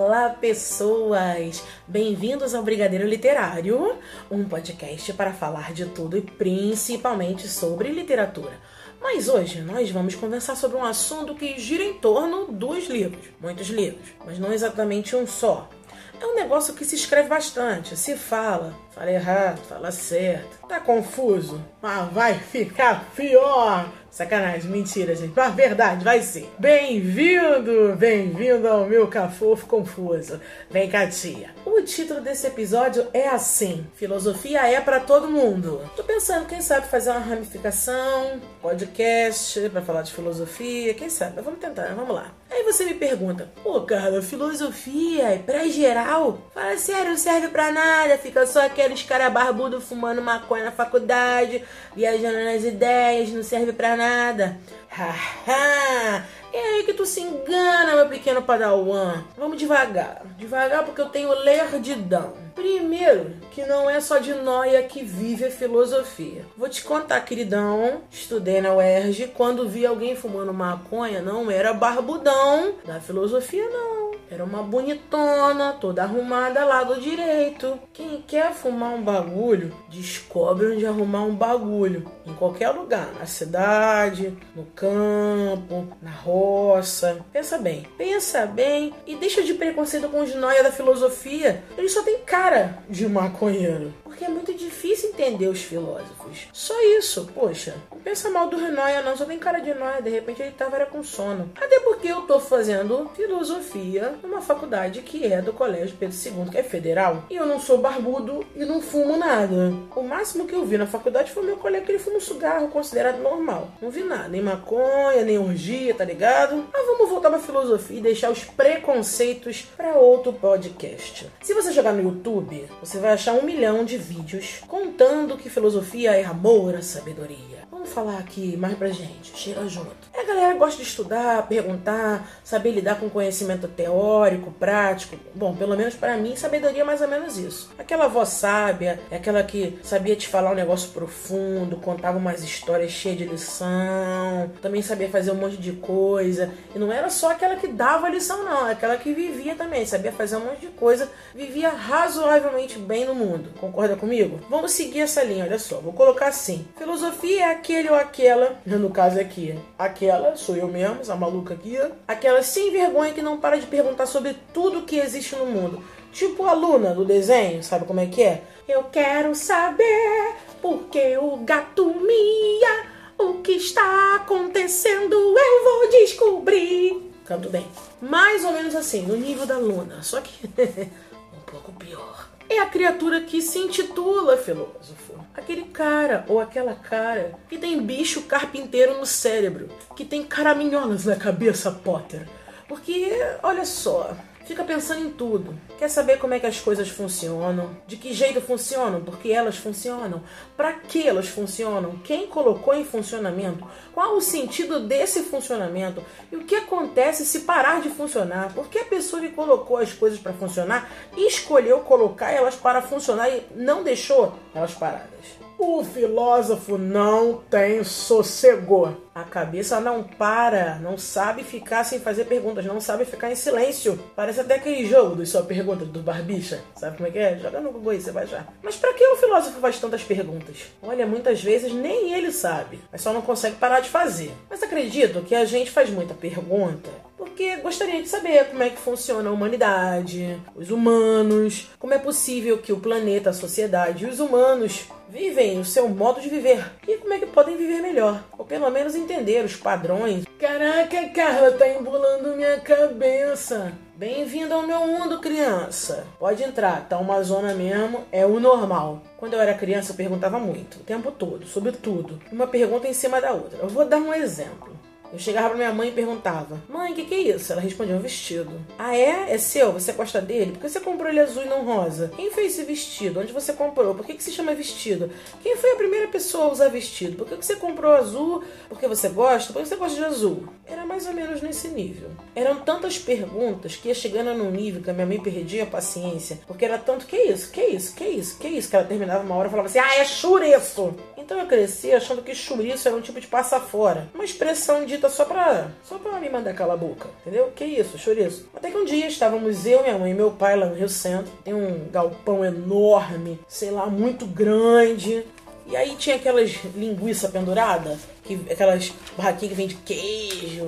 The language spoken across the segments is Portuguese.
Olá, pessoas! Bem-vindos ao Brigadeiro Literário, um podcast para falar de tudo e principalmente sobre literatura. Mas hoje nós vamos conversar sobre um assunto que gira em torno dos livros. Muitos livros, mas não exatamente um só. É um negócio que se escreve bastante, se fala, fala errado, fala certo. Tá confuso? Mas vai ficar pior! Sacanagem, mentira, gente. Mas verdade, vai ser. Bem-vindo, bem-vindo ao meu cafofo confuso. Vem cá, tia. O título desse episódio é assim: Filosofia é para todo mundo. Tô pensando, quem sabe fazer uma ramificação, podcast para falar de filosofia, quem sabe? Vamos tentar, vamos lá. Aí você me pergunta: "Pô, cara, filosofia é pra geral?" Fala sério, não serve para nada, fica só aqueles cara barbudo fumando maconha na faculdade, viajando nas ideias, não serve para nada. Haha! É aí que tu se engana, meu pequeno padawan. Vamos devagar. Devagar porque eu tenho lerdidão. Primeiro, que não é só de noia que vive a filosofia. Vou te contar, queridão. Estudei na UERJ. Quando vi alguém fumando maconha, não era barbudão da filosofia, não. Era uma bonitona, toda arrumada lá do direito. Quem quer fumar um bagulho, descobre onde arrumar um bagulho. Em qualquer lugar. Na cidade, no campo, na roça. Pensa bem. Pensa bem e deixa de preconceito com os noia da filosofia. Ele só tem cara de maconheiro. Porque é muito difícil entender os filósofos. Só isso, poxa. Não pensa mal do Noia, não. Só tem cara de noia. De repente ele tava era com sono. Até porque eu tô fazendo filosofia numa faculdade que é do Colégio Pedro II, que é federal. E eu não sou barbudo e não fumo nada. O máximo que eu vi na faculdade foi meu colega que ele fuma um cigarro considerado normal. Não vi nada, nem maconha, nem orgia, tá ligado? Mas vamos voltar pra filosofia e deixar os preconceitos para outro podcast. Se você jogar no YouTube, você vai achar um milhão de vídeos contando que filosofia é amor à sabedoria. Vamos falar aqui mais pra gente, chega junto. Galera gosta de estudar, perguntar, saber lidar com conhecimento teórico, prático. Bom, pelo menos para mim, sabedoria é mais ou menos isso. Aquela voz sábia, é aquela que sabia te falar um negócio profundo, contava umas histórias cheias de lição, também sabia fazer um monte de coisa. E não era só aquela que dava lição, não, é aquela que vivia também, sabia fazer um monte de coisa, vivia razoavelmente bem no mundo. Concorda comigo? Vamos seguir essa linha, olha só, vou colocar assim. Filosofia é aquele ou aquela, no caso aqui, aquela, sou eu mesmo, essa maluca aqui, aquela sem vergonha que não para de perguntar sobre tudo que existe no mundo. Tipo a Luna do desenho, sabe como é que é? Eu quero saber porque o gato mia, o que está acontecendo eu vou descobrir. Canto bem. Mais ou menos assim, no nível da Luna, só que um pouco pior é a criatura que se intitula filósofo. Aquele cara ou aquela cara que tem bicho carpinteiro no cérebro, que tem caraminholas na cabeça, Potter. Porque, olha só, fica pensando em tudo. Quer saber como é que as coisas funcionam? De que jeito funcionam? Por que elas funcionam? Para que elas funcionam? Quem colocou em funcionamento? Qual o sentido desse funcionamento? E o que acontece se parar de funcionar? Por que a pessoa que colocou as coisas para funcionar escolheu colocar elas para funcionar e não deixou elas paradas? O filósofo não tem sossego. A cabeça não para, não sabe ficar sem fazer perguntas, não sabe ficar em silêncio. Parece até aquele jogo do só pergunta do Barbicha. Sabe como é que é? Joga no Google aí, você vai já. Mas para que o filósofo faz tantas perguntas? Olha, muitas vezes nem ele sabe, mas só não consegue parar de fazer. Mas acredito que a gente faz muita pergunta porque gostaria de saber como é que funciona a humanidade, os humanos, como é possível que o planeta, a sociedade e os humanos vivem o seu modo de viver e como é que podem viver melhor, ou pelo menos entender os padrões. Caraca, Carla, tá embolando minha cabeça. Bem-vindo ao meu mundo, criança. Pode entrar, tá uma zona mesmo, é o normal. Quando eu era criança, eu perguntava muito, o tempo todo, sobre tudo. Uma pergunta em cima da outra. Eu vou dar um exemplo. Eu chegava pra minha mãe e perguntava: Mãe, o que, que é isso? Ela respondia: um vestido. Ah, é? É seu? Você gosta dele? Por que você comprou ele azul e não rosa? Quem fez esse vestido? Onde você comprou? Por que, que se chama vestido? Quem foi a primeira pessoa a usar vestido? Por que, que você comprou azul? Porque você gosta? Por que você gosta de azul? Era mais ou menos nesse nível. Eram tantas perguntas que ia chegando num nível que a minha mãe perdia a paciência. Porque era tanto: que isso? Que isso? Que isso? Que isso? Que ela terminava uma hora e falava assim: Ah, é chureço! Então eu cresci achando que chouriço era um tipo de passa fora. Uma expressão de dita só pra, só pra me mandar calar a boca, entendeu? Que isso, chouriço. Até que um dia estávamos eu, minha mãe e meu pai lá no Rio Centro. Tem um galpão enorme, sei lá, muito grande. E aí tinha aquelas linguiça pendurada, que, aquelas barraquinhas que vende queijo,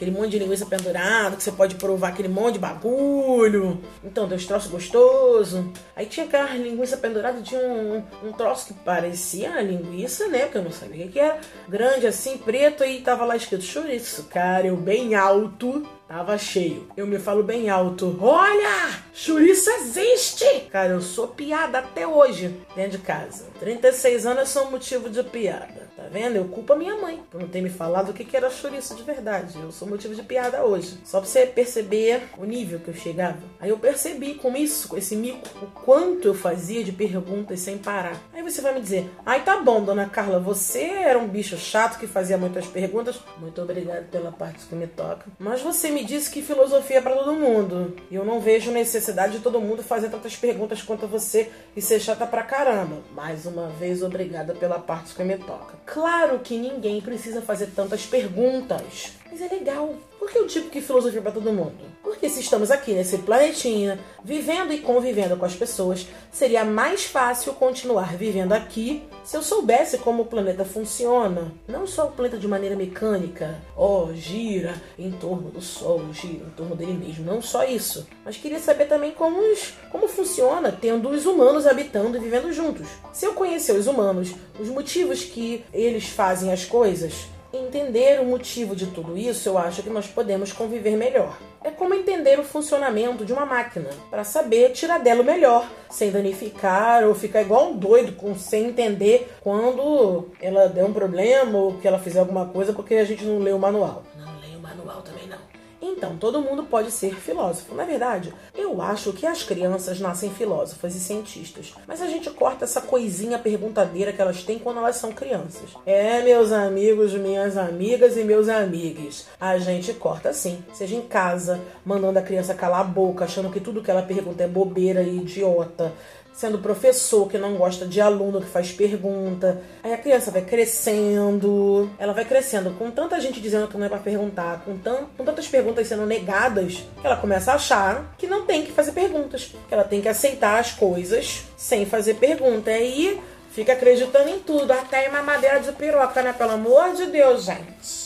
aquele monte de linguiça pendurada, que você pode provar aquele monte de bagulho. Então, tem uns troços gostosos. Aí tinha aquela linguiça pendurada, tinha um, um troço que parecia linguiça, né? Que eu não sabia o que era. Grande assim, preto, e tava lá escrito chouriço. Cara, eu bem alto. Tava cheio. Eu me falo bem alto. Olha! Chouriço existe! Cara, eu sou piada até hoje dentro de casa. 36 anos são motivo de piada. Tá vendo? Eu culpo a minha mãe por não ter me falado o que era chouriço de verdade. Eu sou motivo de piada hoje. Só pra você perceber o nível que eu chegava. Aí eu percebi com isso, com esse mico, o quanto eu fazia de perguntas sem parar. Aí você vai me dizer: ai, tá bom, dona Carla, você era um bicho chato que fazia muitas perguntas. Muito obrigada pela parte que me toca. Mas você me disse que filosofia é pra todo mundo. E eu não vejo necessidade de todo mundo fazer tantas perguntas quanto você e ser chata pra caramba. Mais uma vez, obrigada pela parte que me toca. Claro que ninguém precisa fazer tantas perguntas, mas é legal. Que eu digo que filosofia é para todo mundo? Porque se estamos aqui nesse planetinha, vivendo e convivendo com as pessoas, seria mais fácil continuar vivendo aqui se eu soubesse como o planeta funciona. Não só o planeta de maneira mecânica, ó, oh, gira em torno do Sol, gira em torno dele mesmo. Não só isso. Mas queria saber também como, os, como funciona tendo os humanos habitando e vivendo juntos. Se eu conhecer os humanos, os motivos que eles fazem as coisas, entender o motivo de tudo isso, eu acho que nós podemos conviver melhor. É como entender o funcionamento de uma máquina, para saber tirar dela o melhor, sem danificar ou ficar igual um doido, com, sem entender quando ela der um problema ou que ela fizer alguma coisa porque a gente não leu o manual. Não leio o manual também não. Então, todo mundo pode ser filósofo. Na verdade, eu acho que as crianças nascem filósofas e cientistas, mas a gente corta essa coisinha perguntadeira que elas têm quando elas são crianças. É, meus amigos, minhas amigas e meus amigos, a gente corta sim. Seja em casa, mandando a criança calar a boca, achando que tudo que ela pergunta é bobeira e idiota sendo professor que não gosta de aluno que faz pergunta. Aí a criança vai crescendo, ela vai crescendo com tanta gente dizendo que não é para perguntar, com, com tantas perguntas sendo negadas, que ela começa a achar que não tem que fazer perguntas, que ela tem que aceitar as coisas sem fazer pergunta. E aí fica acreditando em tudo, até em mamadeira de piroca, né? Pelo amor de Deus, gente.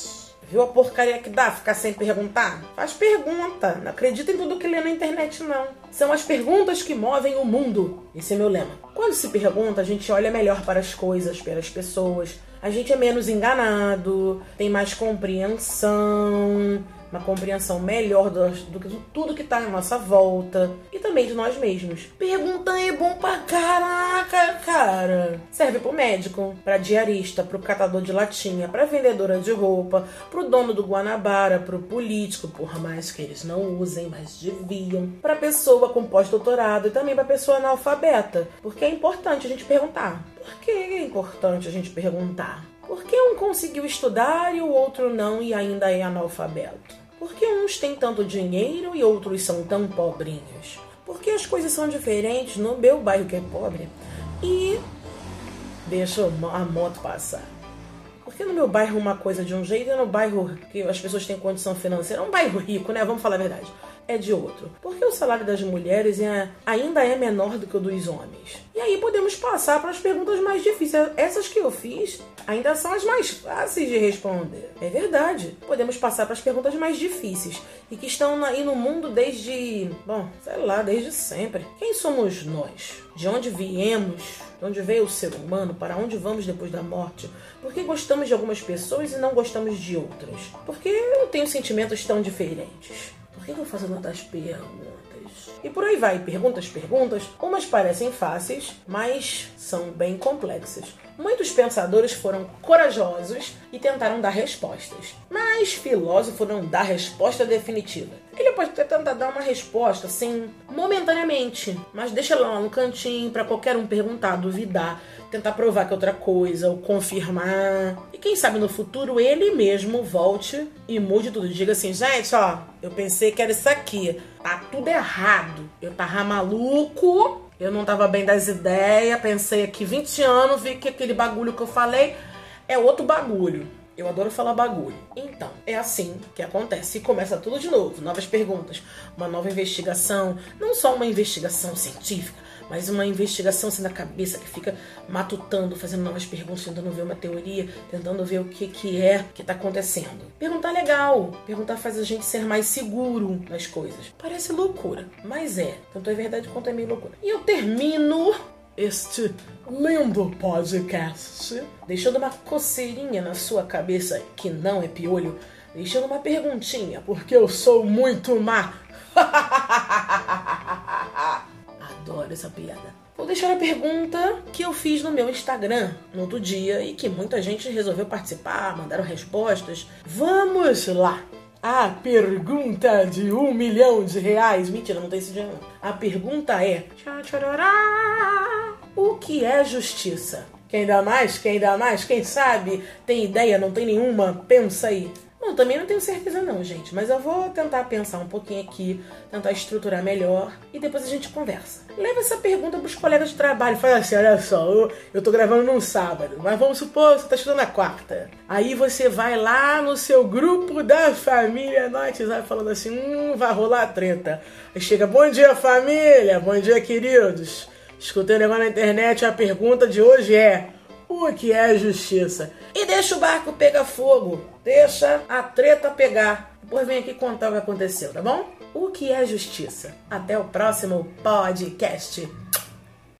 Viu a porcaria que dá ficar sem perguntar? Faz pergunta. Não acredita em tudo que lê na internet, não. São as perguntas que movem o mundo. Esse é meu lema. Quando se pergunta, a gente olha melhor para as coisas, para as pessoas. A gente é menos enganado, tem mais compreensão, uma compreensão melhor do, do que tudo que está à nossa volta e também de nós mesmos. Perguntar é bom pra caraca, cara. Serve pro médico, pra diarista, pro catador de latinha, pra vendedora de roupa, pro dono do Guanabara, pro político, por mais que eles não usem, mas deviam, pra pessoa com pós-doutorado e também pra pessoa analfabeta, porque é importante a gente perguntar. Por que é importante a gente perguntar? Por que um conseguiu estudar e o outro não e ainda é analfabeto? Por que uns têm tanto dinheiro e outros são tão pobrinhos? Porque as coisas são diferentes no meu bairro que é pobre e deixa a moto passar. Porque no meu bairro uma coisa de um jeito e no bairro que as pessoas têm condição financeira, um bairro rico, né? Vamos falar a verdade é de outro. Porque o salário das mulheres é, ainda é menor do que o dos homens. E aí podemos passar para as perguntas mais difíceis. Essas que eu fiz ainda são as mais fáceis de responder. É verdade. Podemos passar para as perguntas mais difíceis e que estão aí no mundo desde, bom, sei lá, desde sempre. Quem somos nós? De onde viemos? De onde veio o ser humano? Para onde vamos depois da morte? Por que gostamos de algumas pessoas e não gostamos de outras? Por que eu tenho sentimentos tão diferentes? Que eu faço tantas perguntas? E por aí vai, perguntas, perguntas. Umas parecem fáceis, mas são bem complexas. Muitos pensadores foram corajosos e tentaram dar respostas, mas filósofo não dá resposta definitiva. Ele pode até tentar dar uma resposta, assim, momentaneamente, mas deixa lá no cantinho para qualquer um perguntar, duvidar, tentar provar que é outra coisa, ou confirmar. E quem sabe no futuro ele mesmo volte e mude tudo. Diga assim, gente, ó, eu pensei que era isso aqui. Tá tudo errado. Eu tava maluco eu não tava bem das ideias, pensei aqui 20 anos, vi que aquele bagulho que eu falei é outro bagulho. Eu adoro falar bagulho. Então, é assim que acontece. E começa tudo de novo. Novas perguntas, uma nova investigação. Não só uma investigação científica, mas uma investigação assim na cabeça que fica matutando, fazendo novas perguntas, tentando ver uma teoria, tentando ver o que, que é que tá acontecendo. Perguntar é legal. Perguntar faz a gente ser mais seguro nas coisas. Parece loucura, mas é. Tanto é verdade quanto é meio loucura. E eu termino este lindo podcast, deixando uma coceirinha na sua cabeça que não é piolho, deixando uma perguntinha, porque eu sou muito má. Essa piada. Vou deixar a pergunta que eu fiz no meu Instagram no outro dia e que muita gente resolveu participar, mandaram respostas. Vamos lá! A pergunta de um milhão de reais. Mentira, não tem esse dinheiro não. A pergunta é: O que é justiça? Quem dá mais? Quem dá mais? Quem sabe? Tem ideia? Não tem nenhuma? Pensa aí. Bom, também não tenho certeza não, gente, mas eu vou tentar pensar um pouquinho aqui, tentar estruturar melhor e depois a gente conversa. Leva essa pergunta pros colegas de trabalho, fala assim, olha só, eu, eu tô gravando num sábado, mas vamos supor você tá estudando na quarta. Aí você vai lá no seu grupo da família no WhatsApp falando assim, hum, vai rolar treta. Aí chega, bom dia família, bom dia queridos. Escutei um negócio na internet, a pergunta de hoje é o que é justiça. E deixa o barco pegar fogo, deixa a treta pegar. Depois vem aqui contar o que aconteceu, tá bom? O que é justiça? Até o próximo podcast.